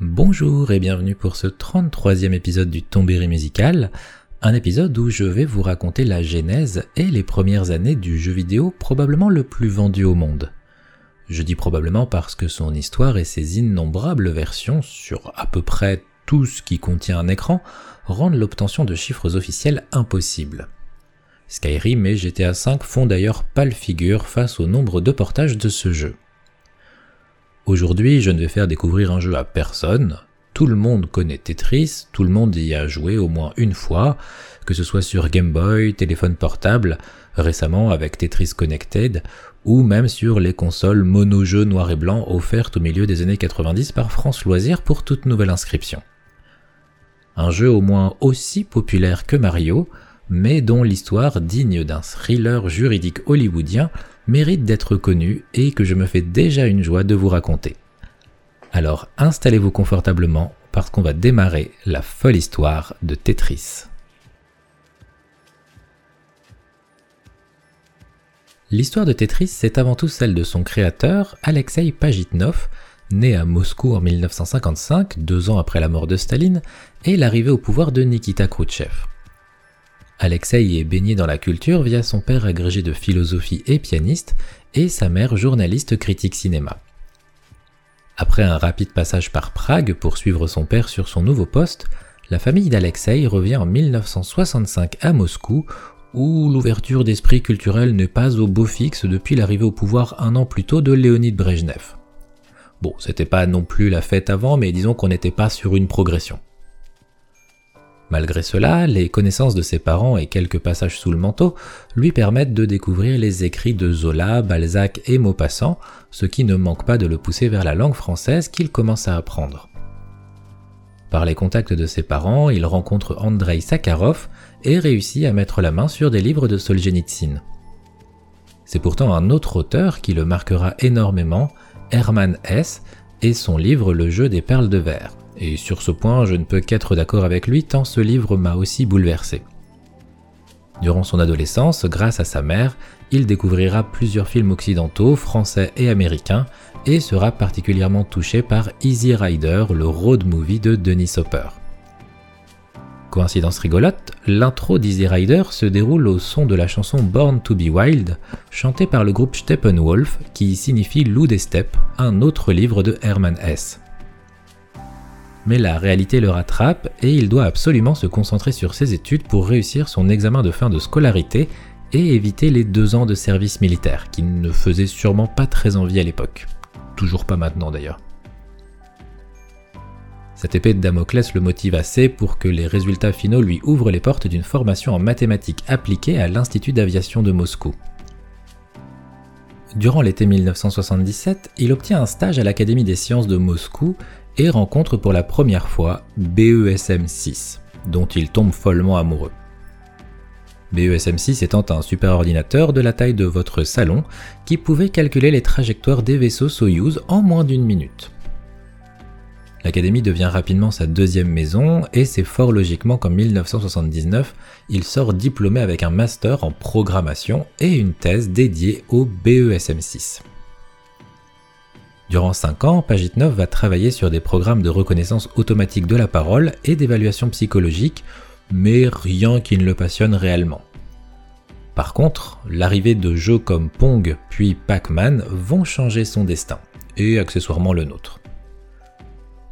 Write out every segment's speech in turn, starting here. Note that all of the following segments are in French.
Bonjour et bienvenue pour ce 33e épisode du Tombéry musical, un épisode où je vais vous raconter la genèse et les premières années du jeu vidéo probablement le plus vendu au monde. Je dis probablement parce que son histoire et ses innombrables versions sur à peu près tout ce qui contient un écran rendent l'obtention de chiffres officiels impossible. Skyrim et GTA V font d'ailleurs pâle figure face au nombre de portages de ce jeu. Aujourd'hui, je ne vais faire découvrir un jeu à personne. Tout le monde connaît Tetris, tout le monde y a joué au moins une fois, que ce soit sur Game Boy, téléphone portable, récemment avec Tetris Connected, ou même sur les consoles mono-jeux noir et blanc offertes au milieu des années 90 par France Loisirs pour toute nouvelle inscription. Un jeu au moins aussi populaire que Mario, mais dont l'histoire digne d'un thriller juridique hollywoodien mérite d'être connu et que je me fais déjà une joie de vous raconter. Alors installez-vous confortablement parce qu'on va démarrer la folle histoire de Tetris. L'histoire de Tetris, c'est avant tout celle de son créateur, Alexei Pajitnov, né à Moscou en 1955, deux ans après la mort de Staline, et l'arrivée au pouvoir de Nikita Khrouchtchev. Alexei est baigné dans la culture via son père agrégé de philosophie et pianiste, et sa mère journaliste critique cinéma. Après un rapide passage par Prague pour suivre son père sur son nouveau poste, la famille d'Alexei revient en 1965 à Moscou, où l'ouverture d'esprit culturel n'est pas au beau fixe depuis l'arrivée au pouvoir un an plus tôt de Léonid Brejnev. Bon, c'était pas non plus la fête avant, mais disons qu'on n'était pas sur une progression. Malgré cela, les connaissances de ses parents et quelques passages sous le manteau lui permettent de découvrir les écrits de Zola, Balzac et Maupassant, ce qui ne manque pas de le pousser vers la langue française qu'il commence à apprendre. Par les contacts de ses parents, il rencontre Andrei Sakharov et réussit à mettre la main sur des livres de Solzhenitsyn. C'est pourtant un autre auteur qui le marquera énormément, Hermann Hesse, et son livre Le jeu des perles de verre. Et sur ce point, je ne peux qu'être d'accord avec lui tant ce livre m'a aussi bouleversé. Durant son adolescence, grâce à sa mère, il découvrira plusieurs films occidentaux, français et américains, et sera particulièrement touché par Easy Rider, le road movie de Denis Hopper. Coïncidence rigolote, l'intro d'Easy Rider se déroule au son de la chanson Born to be Wild, chantée par le groupe Steppenwolf, qui signifie Loup des steppes, un autre livre de Hermann Hesse mais la réalité le rattrape et il doit absolument se concentrer sur ses études pour réussir son examen de fin de scolarité et éviter les deux ans de service militaire, qui ne faisaient sûrement pas très envie à l'époque. Toujours pas maintenant d'ailleurs. Cette épée de Damoclès le motive assez pour que les résultats finaux lui ouvrent les portes d'une formation en mathématiques appliquées à l'Institut d'aviation de Moscou. Durant l'été 1977, il obtient un stage à l'Académie des sciences de Moscou et rencontre pour la première fois BESM 6, dont il tombe follement amoureux. BESM 6 étant un superordinateur de la taille de votre salon qui pouvait calculer les trajectoires des vaisseaux Soyuz en moins d'une minute. L'académie devient rapidement sa deuxième maison et c'est fort logiquement qu'en 1979, il sort diplômé avec un master en programmation et une thèse dédiée au BESM 6. Durant 5 ans, Pagitnov va travailler sur des programmes de reconnaissance automatique de la parole et d'évaluation psychologique, mais rien qui ne le passionne réellement. Par contre, l'arrivée de jeux comme Pong puis Pac-Man vont changer son destin, et accessoirement le nôtre.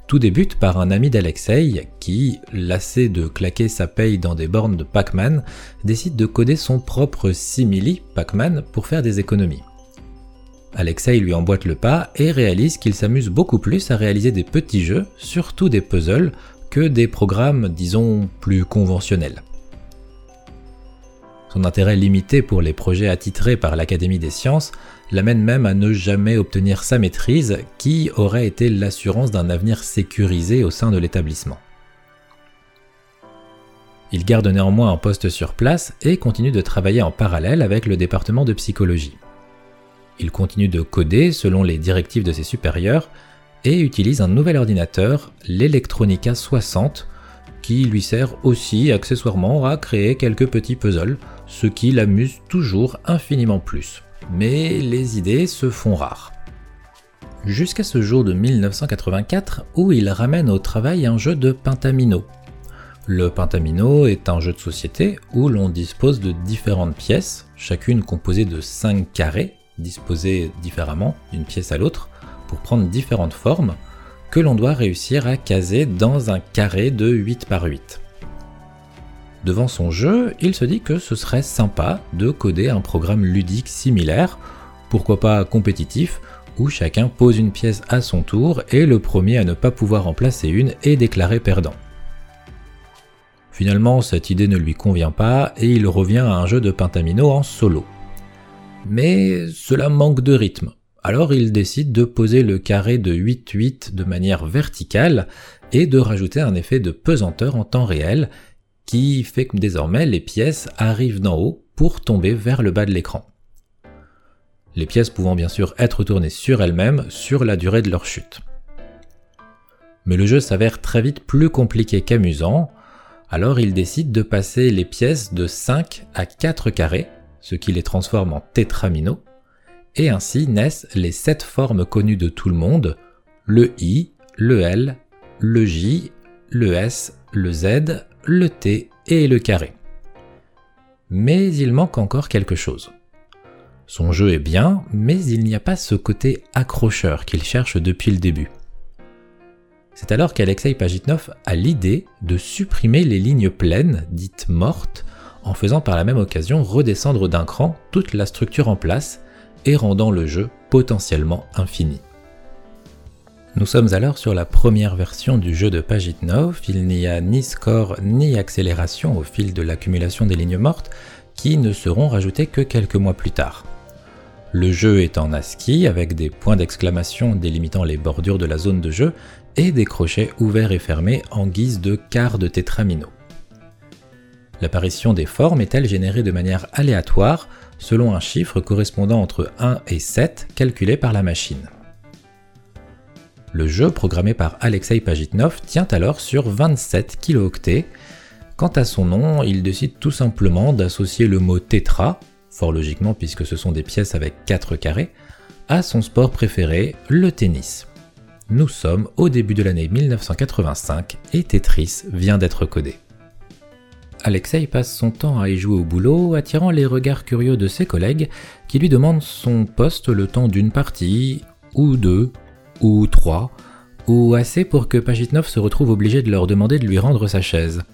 Tout débute par un ami d'Alexei qui, lassé de claquer sa paye dans des bornes de Pac-Man, décide de coder son propre simili Pac-Man pour faire des économies. Alexei lui emboîte le pas et réalise qu'il s'amuse beaucoup plus à réaliser des petits jeux, surtout des puzzles, que des programmes, disons, plus conventionnels. Son intérêt limité pour les projets attitrés par l'Académie des sciences l'amène même à ne jamais obtenir sa maîtrise, qui aurait été l'assurance d'un avenir sécurisé au sein de l'établissement. Il garde néanmoins un poste sur place et continue de travailler en parallèle avec le département de psychologie. Il continue de coder selon les directives de ses supérieurs et utilise un nouvel ordinateur, l'Electronica 60, qui lui sert aussi accessoirement à créer quelques petits puzzles, ce qui l'amuse toujours infiniment plus. Mais les idées se font rares. Jusqu'à ce jour de 1984 où il ramène au travail un jeu de Pentamino. Le Pentamino est un jeu de société où l'on dispose de différentes pièces, chacune composée de 5 carrés, disposés différemment d'une pièce à l'autre, pour prendre différentes formes, que l'on doit réussir à caser dans un carré de 8 par 8. Devant son jeu, il se dit que ce serait sympa de coder un programme ludique similaire, pourquoi pas compétitif, où chacun pose une pièce à son tour et le premier à ne pas pouvoir en placer une est déclaré perdant. Finalement, cette idée ne lui convient pas et il revient à un jeu de Pentamino en solo. Mais cela manque de rythme. Alors il décide de poser le carré de 8-8 de manière verticale et de rajouter un effet de pesanteur en temps réel qui fait que désormais les pièces arrivent d'en haut pour tomber vers le bas de l'écran. Les pièces pouvant bien sûr être tournées sur elles-mêmes sur la durée de leur chute. Mais le jeu s'avère très vite plus compliqué qu'amusant, alors il décide de passer les pièces de 5 à 4 carrés, ce qui les transforme en tétramino, et ainsi naissent les sept formes connues de tout le monde, le I, le L, le J, le S, le Z, le T et le carré. Mais il manque encore quelque chose. Son jeu est bien, mais il n'y a pas ce côté accrocheur qu'il cherche depuis le début. C'est alors qu'Alexei Pajitnov a l'idée de supprimer les lignes pleines, dites mortes, en faisant par la même occasion redescendre d'un cran toute la structure en place et rendant le jeu potentiellement infini. Nous sommes alors sur la première version du jeu de Pagitnov, il n'y a ni score ni accélération au fil de l'accumulation des lignes mortes qui ne seront rajoutées que quelques mois plus tard. Le jeu est en ASCII avec des points d'exclamation délimitant les bordures de la zone de jeu et des crochets ouverts et fermés en guise de quart de tétramino. L'apparition des formes est-elle générée de manière aléatoire selon un chiffre correspondant entre 1 et 7 calculé par la machine? Le jeu programmé par Alexei Pajitnov tient alors sur 27 kilooctets. Quant à son nom, il décide tout simplement d'associer le mot tétra, fort logiquement puisque ce sont des pièces avec 4 carrés, à son sport préféré, le tennis. Nous sommes au début de l'année 1985 et Tetris vient d'être codé. Alexei passe son temps à y jouer au boulot, attirant les regards curieux de ses collègues qui lui demandent son poste le temps d'une partie, ou deux, ou trois, ou assez pour que Pagitnov se retrouve obligé de leur demander de lui rendre sa chaise.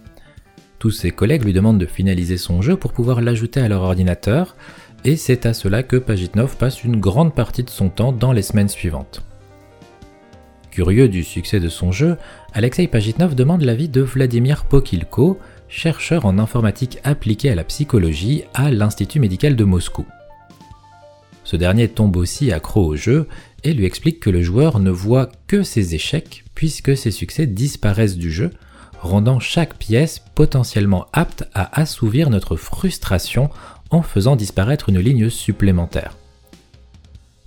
Tous ses collègues lui demandent de finaliser son jeu pour pouvoir l'ajouter à leur ordinateur, et c'est à cela que Pagitnov passe une grande partie de son temps dans les semaines suivantes. Curieux du succès de son jeu, Alexei Pagitnov demande l'avis de Vladimir Pokilko, chercheur en informatique appliquée à la psychologie à l'Institut médical de Moscou. Ce dernier tombe aussi accro au jeu et lui explique que le joueur ne voit que ses échecs puisque ses succès disparaissent du jeu, rendant chaque pièce potentiellement apte à assouvir notre frustration en faisant disparaître une ligne supplémentaire.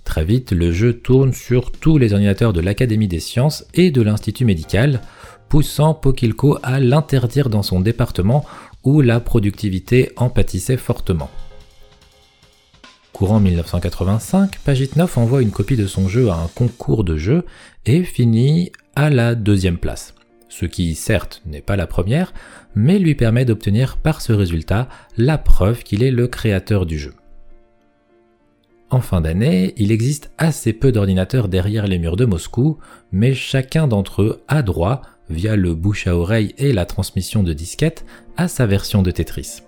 Très vite, le jeu tourne sur tous les ordinateurs de l'Académie des sciences et de l'Institut médical, poussant Pokilko à l'interdire dans son département où la productivité en pâtissait fortement. Courant 1985, Pagitnov envoie une copie de son jeu à un concours de jeu et finit à la deuxième place. Ce qui, certes, n'est pas la première, mais lui permet d'obtenir par ce résultat la preuve qu'il est le créateur du jeu. En fin d'année, il existe assez peu d'ordinateurs derrière les murs de Moscou, mais chacun d'entre eux a droit via le bouche à oreille et la transmission de disquettes, à sa version de Tetris.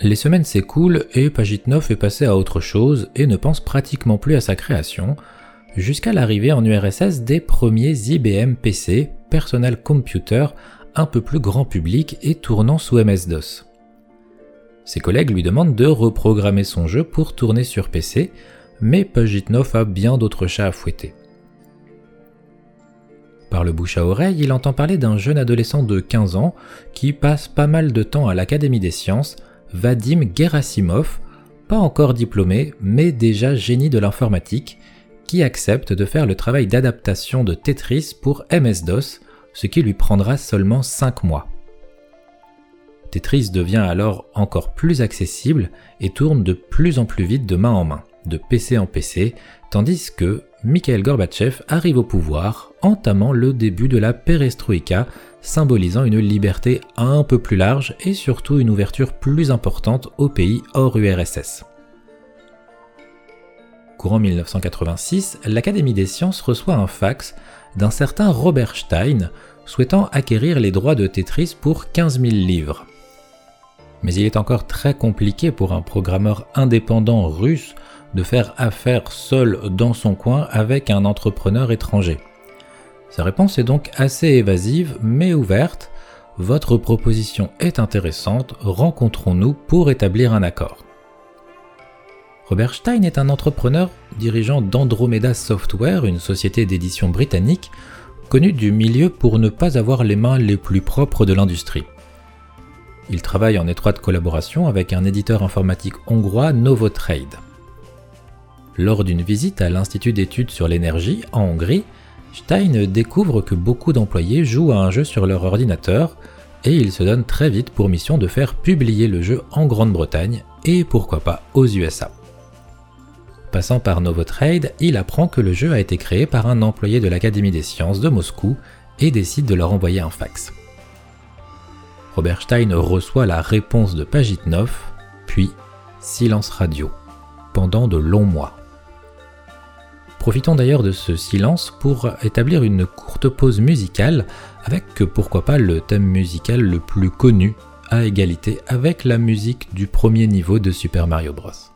Les semaines s'écoulent et Pagitnov est passé à autre chose et ne pense pratiquement plus à sa création, jusqu'à l'arrivée en URSS des premiers IBM PC, Personal Computer, un peu plus grand public et tournant sous MS-DOS. Ses collègues lui demandent de reprogrammer son jeu pour tourner sur PC, mais Pagitnov a bien d'autres chats à fouetter. Par le bouche à oreille, il entend parler d'un jeune adolescent de 15 ans qui passe pas mal de temps à l'Académie des sciences, Vadim Gerasimov, pas encore diplômé, mais déjà génie de l'informatique, qui accepte de faire le travail d'adaptation de Tetris pour MS-DOS, ce qui lui prendra seulement 5 mois. Tetris devient alors encore plus accessible et tourne de plus en plus vite de main en main, de PC en PC, tandis que Mikhail Gorbatchev arrive au pouvoir, entamant le début de la perestroïka, symbolisant une liberté un peu plus large et surtout une ouverture plus importante aux pays hors URSS. Courant 1986, l'Académie des sciences reçoit un fax d'un certain Robert Stein souhaitant acquérir les droits de Tetris pour 15 000 livres. Mais il est encore très compliqué pour un programmeur indépendant russe de faire affaire seul dans son coin avec un entrepreneur étranger. Sa réponse est donc assez évasive mais ouverte. Votre proposition est intéressante, rencontrons-nous pour établir un accord. Robert Stein est un entrepreneur dirigeant d'Andromeda Software, une société d'édition britannique, connue du milieu pour ne pas avoir les mains les plus propres de l'industrie. Il travaille en étroite collaboration avec un éditeur informatique hongrois Novotrade. Lors d'une visite à l'Institut d'études sur l'énergie en Hongrie, Stein découvre que beaucoup d'employés jouent à un jeu sur leur ordinateur et il se donne très vite pour mission de faire publier le jeu en Grande-Bretagne et pourquoi pas aux USA. Passant par Novotrade, il apprend que le jeu a été créé par un employé de l'Académie des sciences de Moscou et décide de leur envoyer un fax. Robert Stein reçoit la réponse de Pagitnov, puis silence radio, pendant de longs mois. Profitons d'ailleurs de ce silence pour établir une courte pause musicale avec pourquoi pas le thème musical le plus connu à égalité avec la musique du premier niveau de Super Mario Bros.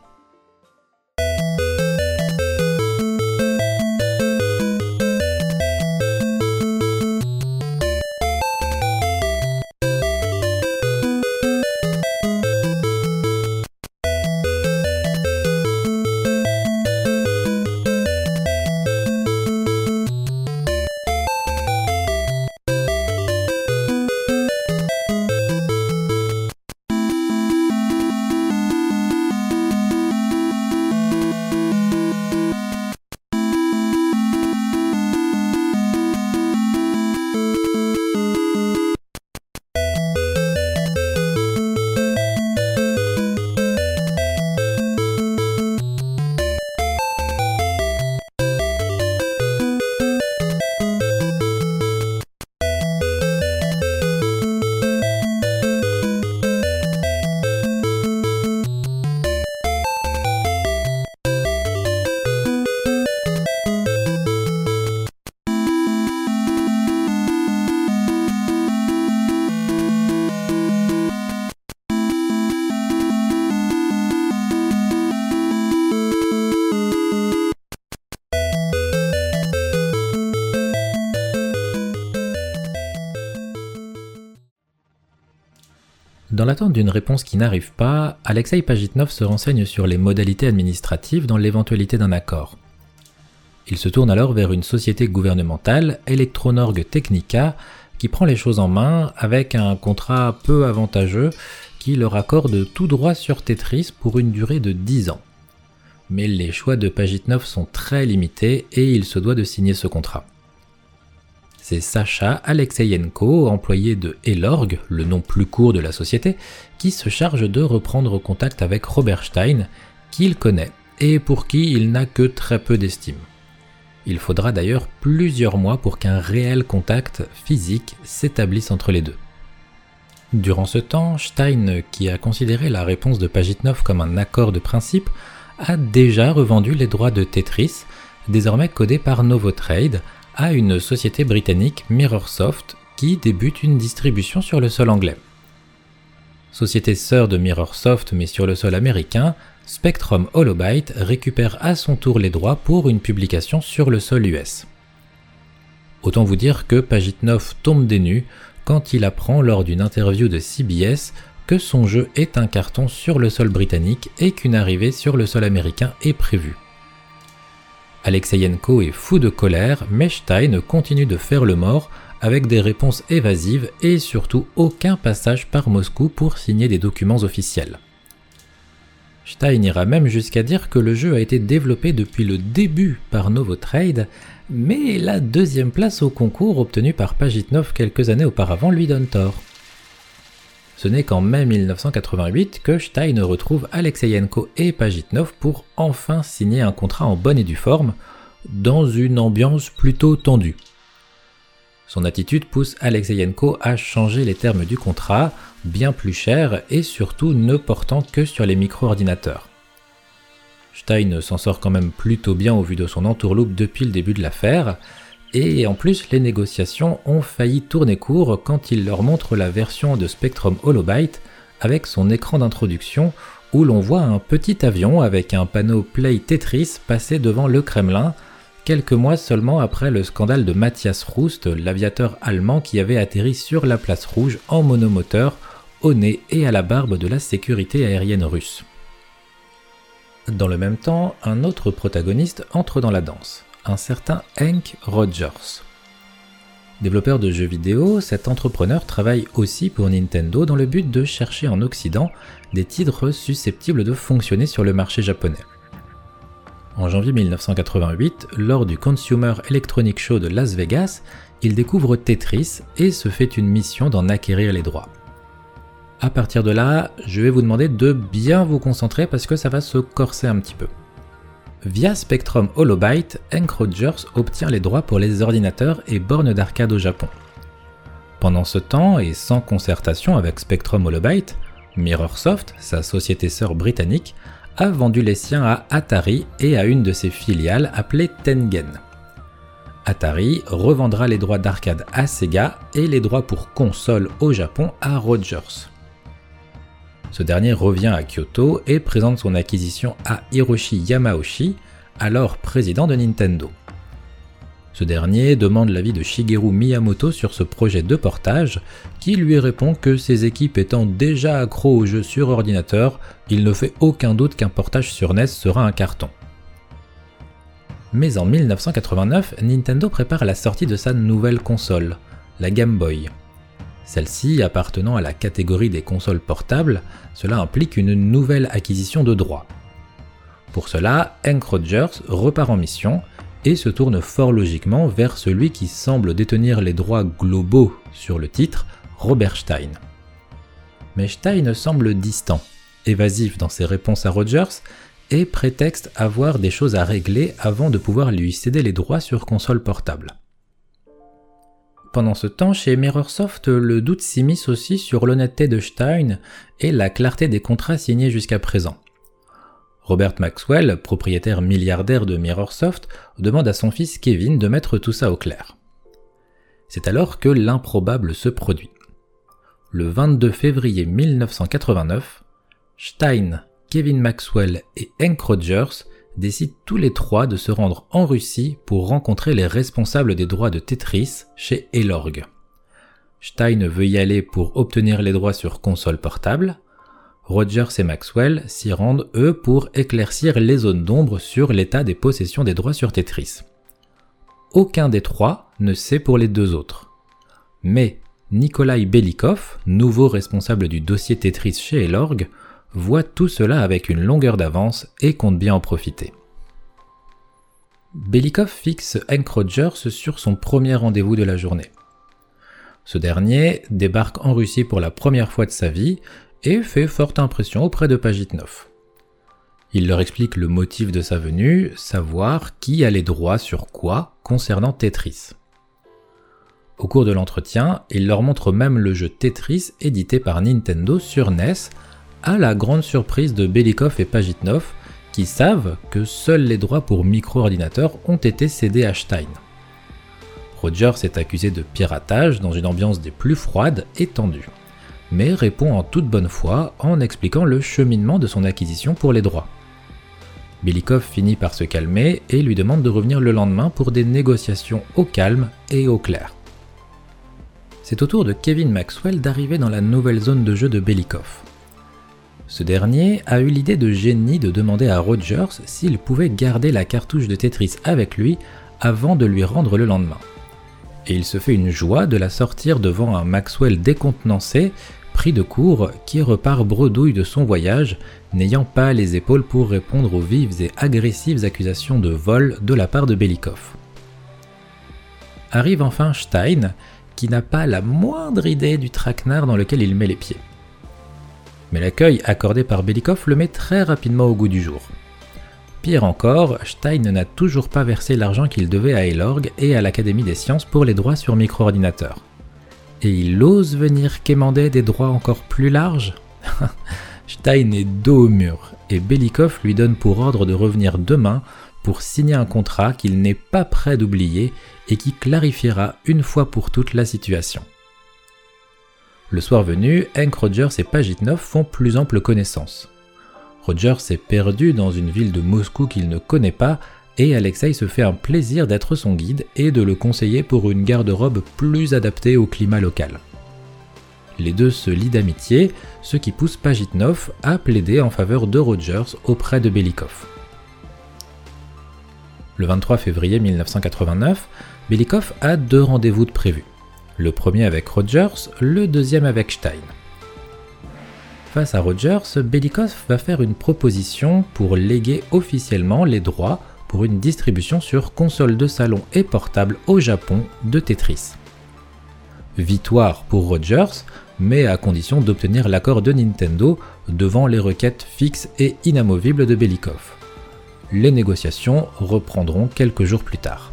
Dans l'attente d'une réponse qui n'arrive pas, Alexei Pagitnov se renseigne sur les modalités administratives dans l'éventualité d'un accord. Il se tourne alors vers une société gouvernementale, Electronorg Technica, qui prend les choses en main avec un contrat peu avantageux qui leur accorde tout droit sur Tetris pour une durée de 10 ans. Mais les choix de Pagitnov sont très limités et il se doit de signer ce contrat. C'est Sacha Alexeyenko, employé de Elorg, le nom plus court de la société, qui se charge de reprendre contact avec Robert Stein, qu'il connaît et pour qui il n'a que très peu d'estime. Il faudra d'ailleurs plusieurs mois pour qu'un réel contact physique s'établisse entre les deux. Durant ce temps, Stein, qui a considéré la réponse de Pagitnov comme un accord de principe, a déjà revendu les droits de Tetris, désormais codés par Novotrade, à une société britannique Mirrorsoft qui débute une distribution sur le sol anglais. Société sœur de Mirrorsoft mais sur le sol américain, Spectrum Holobyte récupère à son tour les droits pour une publication sur le sol US. Autant vous dire que Pagitnov tombe des nues quand il apprend lors d'une interview de CBS que son jeu est un carton sur le sol britannique et qu'une arrivée sur le sol américain est prévue. Alexeyenko est fou de colère, mais Stein continue de faire le mort avec des réponses évasives et surtout aucun passage par Moscou pour signer des documents officiels. Stein ira même jusqu'à dire que le jeu a été développé depuis le début par Novotrade, mais la deuxième place au concours obtenue par Pagitnov quelques années auparavant lui donne tort. Ce n'est qu'en mai 1988 que Stein retrouve Alexeyenko et Pajitnov pour enfin signer un contrat en bonne et due forme, dans une ambiance plutôt tendue. Son attitude pousse Alexeyenko à changer les termes du contrat, bien plus cher et surtout ne portant que sur les micro-ordinateurs. Stein s'en sort quand même plutôt bien au vu de son entourloupe depuis le début de l'affaire, et en plus les négociations ont failli tourner court quand il leur montre la version de Spectrum Holobyte avec son écran d'introduction où l'on voit un petit avion avec un panneau Play Tetris passer devant le Kremlin, quelques mois seulement après le scandale de Matthias Rust, l'aviateur allemand qui avait atterri sur la place rouge en monomoteur, au nez et à la barbe de la sécurité aérienne russe. Dans le même temps, un autre protagoniste entre dans la danse, un certain Hank Rogers. Développeur de jeux vidéo, cet entrepreneur travaille aussi pour Nintendo dans le but de chercher en Occident des titres susceptibles de fonctionner sur le marché japonais. En janvier 1988, lors du Consumer Electronic Show de Las Vegas, il découvre Tetris et se fait une mission d'en acquérir les droits. À partir de là, je vais vous demander de bien vous concentrer parce que ça va se corser un petit peu. Via Spectrum Holobyte, Hank Rogers obtient les droits pour les ordinateurs et bornes d'arcade au Japon. Pendant ce temps, et sans concertation avec Spectrum Holobyte, Mirrorsoft, sa société sœur britannique, a vendu les siens à Atari et à une de ses filiales appelée Tengen. Atari revendra les droits d'arcade à Sega et les droits pour console au Japon à Rogers. Ce dernier revient à Kyoto et présente son acquisition à Hiroshi Yamauchi, alors président de Nintendo. Ce dernier demande l'avis de Shigeru Miyamoto sur ce projet de portage, qui lui répond que ses équipes étant déjà accros aux jeux sur ordinateur, il ne fait aucun doute qu'un portage sur NES sera un carton. Mais en 1989, Nintendo prépare la sortie de sa nouvelle console, la Game Boy. Celle-ci appartenant à la catégorie des consoles portables, cela implique une nouvelle acquisition de droits. Pour cela, Hank Rogers repart en mission et se tourne fort logiquement vers celui qui semble détenir les droits globaux sur le titre, Robert Stein. Mais Stein semble distant, évasif dans ses réponses à Rogers et prétexte avoir des choses à régler avant de pouvoir lui céder les droits sur console portable. Pendant ce temps, chez Mirrorsoft, le doute s'immisce aussi sur l'honnêteté de Stein et la clarté des contrats signés jusqu'à présent. Robert Maxwell, propriétaire milliardaire de Mirrorsoft, demande à son fils Kevin de mettre tout ça au clair. C'est alors que l'improbable se produit. Le 22 février 1989, Stein, Kevin Maxwell et Hank Rogers décident tous les trois de se rendre en Russie pour rencontrer les responsables des droits de Tetris chez Elorg. Stein veut y aller pour obtenir les droits sur console portable. Rogers et Maxwell s'y rendent eux pour éclaircir les zones d'ombre sur l'état des possessions des droits sur Tetris. Aucun des trois ne sait pour les deux autres. Mais Nikolai Belikov, nouveau responsable du dossier Tetris chez Elorg, voit tout cela avec une longueur d'avance et compte bien en profiter. Belikov fixe Hank Rogers sur son premier rendez-vous de la journée. Ce dernier débarque en Russie pour la première fois de sa vie et fait forte impression auprès de Pajitnov. Il leur explique le motif de sa venue, savoir qui a les droits sur quoi concernant Tetris. Au cours de l'entretien, il leur montre même le jeu Tetris édité par Nintendo sur NES à la grande surprise de Belikov et Pajitnov, qui savent que seuls les droits pour micro-ordinateurs ont été cédés à Stein. Rogers est accusé de piratage dans une ambiance des plus froides et tendues, mais répond en toute bonne foi en expliquant le cheminement de son acquisition pour les droits. Belikov finit par se calmer et lui demande de revenir le lendemain pour des négociations au calme et au clair. C'est au tour de Kevin Maxwell d'arriver dans la nouvelle zone de jeu de Belikov. Ce dernier a eu l'idée de génie de demander à Rogers s'il pouvait garder la cartouche de Tetris avec lui avant de lui rendre le lendemain. Et il se fait une joie de la sortir devant un Maxwell décontenancé, pris de court, qui repart bredouille de son voyage, n'ayant pas les épaules pour répondre aux vives et agressives accusations de vol de la part de Belikov. Arrive enfin Stein, qui n'a pas la moindre idée du traquenard dans lequel il met les pieds. Mais l'accueil accordé par Belikov le met très rapidement au goût du jour. Pire encore, Stein n'a toujours pas versé l'argent qu'il devait à Elorg et à l'Académie des sciences pour les droits sur micro-ordinateurs. Et il ose venir quémander des droits encore plus larges? Stein est dos au mur, et Belikov lui donne pour ordre de revenir demain pour signer un contrat qu'il n'est pas prêt d'oublier et qui clarifiera une fois pour toutes la situation. Le soir venu, Hank Rogers et Pagitnov font plus ample connaissance. Roger s'est perdu dans une ville de Moscou qu'il ne connaît pas et Alexei se fait un plaisir d'être son guide et de le conseiller pour une garde-robe plus adaptée au climat local. Les deux se lient d'amitié, ce qui pousse Pagitnov à plaider en faveur de Rogers auprès de Belikov. Le 23 février 1989, Belikov a deux rendez-vous de prévus. Le premier avec Rogers, le deuxième avec Stein. Face à Rogers, Belikov va faire une proposition pour léguer officiellement les droits pour une distribution sur console de salon et portable au Japon de Tetris. Victoire pour Rogers, mais à condition d'obtenir l'accord de Nintendo devant les requêtes fixes et inamovibles de Belikov. Les négociations reprendront quelques jours plus tard.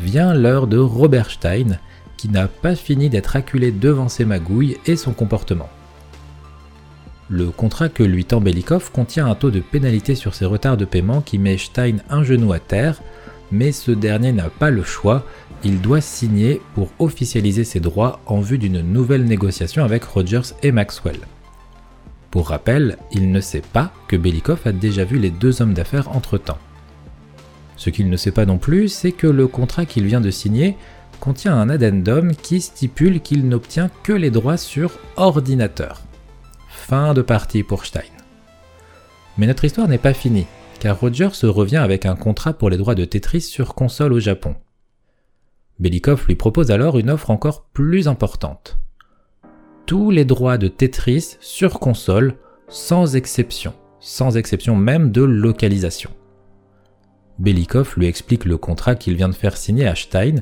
Vient l'heure de Robert Stein, qui n'a pas fini d'être acculé devant ses magouilles et son comportement. Le contrat que lui tend Belikov contient un taux de pénalité sur ses retards de paiement qui met Stein un genou à terre, mais ce dernier n'a pas le choix, il doit signer pour officialiser ses droits en vue d'une nouvelle négociation avec Rogers et Maxwell. Pour rappel, il ne sait pas que Belikov a déjà vu les deux hommes d'affaires entre-temps. Ce qu'il ne sait pas non plus, c'est que le contrat qu'il vient de signer contient un addendum qui stipule qu'il n'obtient que les droits sur ordinateur. Fin de partie pour Stein. Mais notre histoire n'est pas finie, car Roger se revient avec un contrat pour les droits de Tetris sur console au Japon. Belikov lui propose alors une offre encore plus importante. Tous les droits de Tetris sur console, sans exception, sans exception même de localisation. Belikov lui explique le contrat qu'il vient de faire signer à Stein,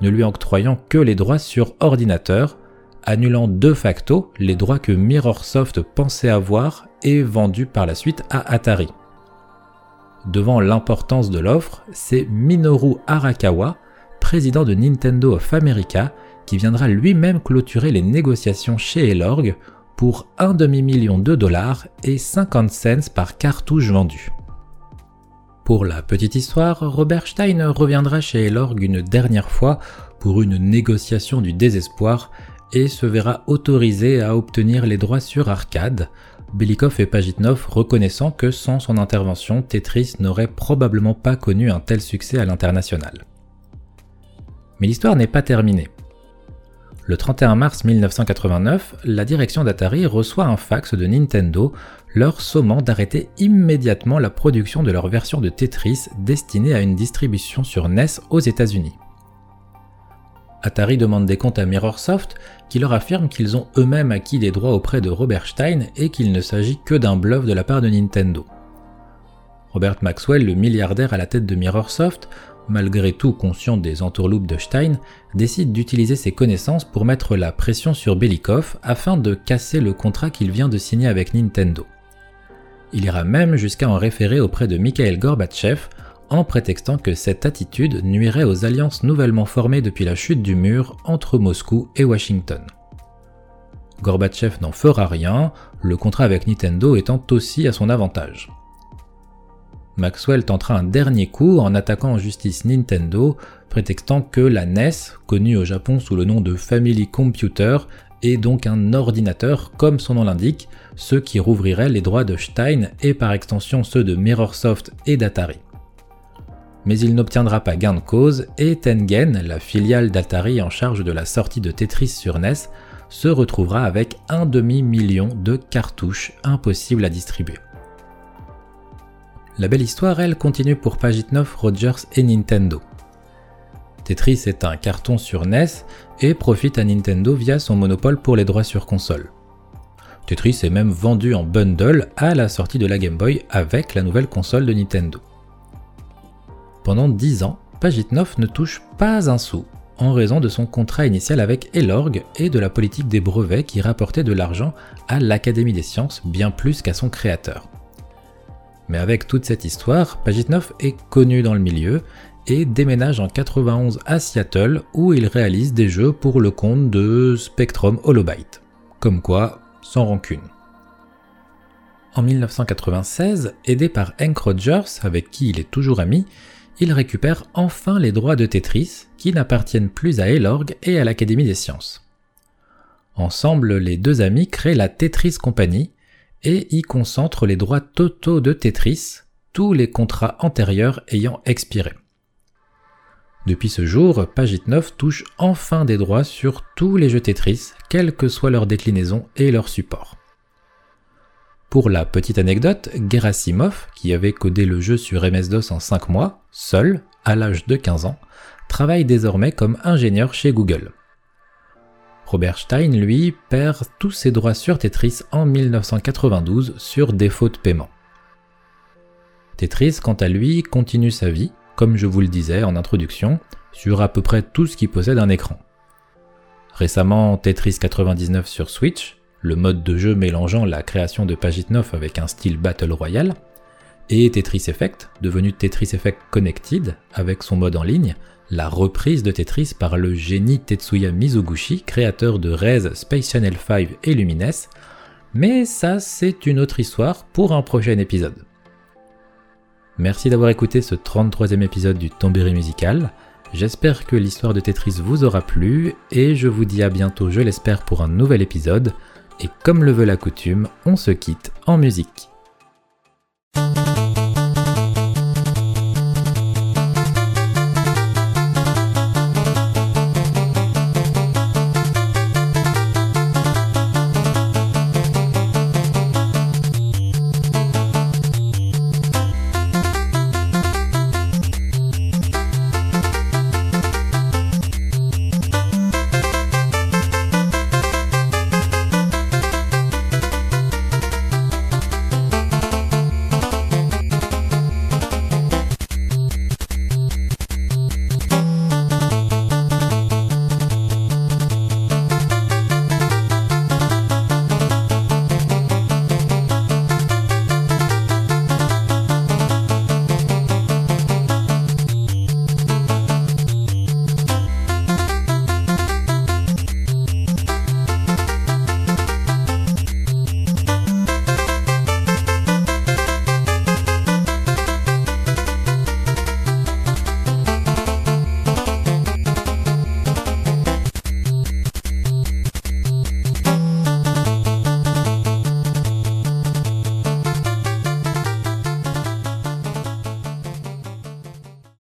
ne lui octroyant que les droits sur ordinateur, annulant de facto les droits que Mirrorsoft pensait avoir et vendus par la suite à Atari. Devant l'importance de l'offre, c'est Minoru Arakawa, président de Nintendo of America, qui viendra lui-même clôturer les négociations chez Elorg pour un demi-million de dollars et 50 cents par cartouche vendue. Pour la petite histoire, Robert Stein reviendra chez Elorg une dernière fois pour une négociation du désespoir et se verra autorisé à obtenir les droits sur arcade, Belikov et Pagitnov reconnaissant que sans son intervention, Tetris n'aurait probablement pas connu un tel succès à l'international. Mais l'histoire n'est pas terminée. Le 31 mars 1989, la direction d'Atari reçoit un fax de Nintendo leur sommant d'arrêter immédiatement la production de leur version de Tetris destinée à une distribution sur NES aux États-Unis. Atari demande des comptes à Mirrorsoft, qui leur affirme qu'ils ont eux-mêmes acquis des droits auprès de Robert Stein et qu'il ne s'agit que d'un bluff de la part de Nintendo. Robert Maxwell, le milliardaire à la tête de Mirrorsoft, malgré tout conscient des entourloupes de Stein, décide d'utiliser ses connaissances pour mettre la pression sur Belikov afin de casser le contrat qu'il vient de signer avec Nintendo. Il ira même jusqu'à en référer auprès de Mikhail Gorbatchev en prétextant que cette attitude nuirait aux alliances nouvellement formées depuis la chute du mur entre Moscou et Washington. Gorbatchev n'en fera rien, le contrat avec Nintendo étant aussi à son avantage. Maxwell tentera un dernier coup en attaquant en justice Nintendo, prétextant que la NES, connue au Japon sous le nom de Family Computer, est donc un ordinateur comme son nom l'indique, ce qui rouvrirait les droits de Stein et par extension ceux de Mirrorsoft et d'Atari mais il n'obtiendra pas gain de cause et Tengen, la filiale d'Atari en charge de la sortie de Tetris sur NES, se retrouvera avec un demi-million de cartouches impossibles à distribuer. La belle histoire, elle, continue pour Pagitnov, Rogers et Nintendo. Tetris est un carton sur NES et profite à Nintendo via son monopole pour les droits sur console. Tetris est même vendu en bundle à la sortie de la Game Boy avec la nouvelle console de Nintendo. Pendant 10 ans, Pagitnov ne touche pas un sou, en raison de son contrat initial avec Elorg et de la politique des brevets qui rapportait de l'argent à l'Académie des sciences bien plus qu'à son créateur. Mais avec toute cette histoire, Pagitnov est connu dans le milieu et déménage en 91 à Seattle où il réalise des jeux pour le compte de Spectrum Holobyte. Comme quoi, sans rancune. En 1996, aidé par Hank Rogers, avec qui il est toujours ami, il récupère enfin les droits de Tetris, qui n'appartiennent plus à Elorg et à l'Académie des sciences. Ensemble, les deux amis créent la Tetris Company et y concentrent les droits totaux de Tetris, tous les contrats antérieurs ayant expiré. Depuis ce jour, Pagitnov touche enfin des droits sur tous les jeux Tetris, quelle que soit leur déclinaison et leur support. Pour la petite anecdote, Gerasimov, qui avait codé le jeu sur MS-DOS en 5 mois, seul, à l'âge de 15 ans, travaille désormais comme ingénieur chez Google. Robert Stein, lui, perd tous ses droits sur Tetris en 1992 sur défaut de paiement. Tetris, quant à lui, continue sa vie, comme je vous le disais en introduction, sur à peu près tout ce qui possède un écran. Récemment, Tetris 99 sur Switch, le mode de jeu mélangeant la création de Pagitnov avec un style Battle Royale, et Tetris Effect, devenu Tetris Effect Connected, avec son mode en ligne, la reprise de Tetris par le génie Tetsuya Mizuguchi, créateur de Rez, Space Channel 5 et Lumines, mais ça c'est une autre histoire pour un prochain épisode. Merci d'avoir écouté ce 33e épisode du Tombéry musical. J'espère que l'histoire de Tetris vous aura plu et je vous dis à bientôt, je l'espère, pour un nouvel épisode. Et comme le veut la coutume, on se quitte en musique.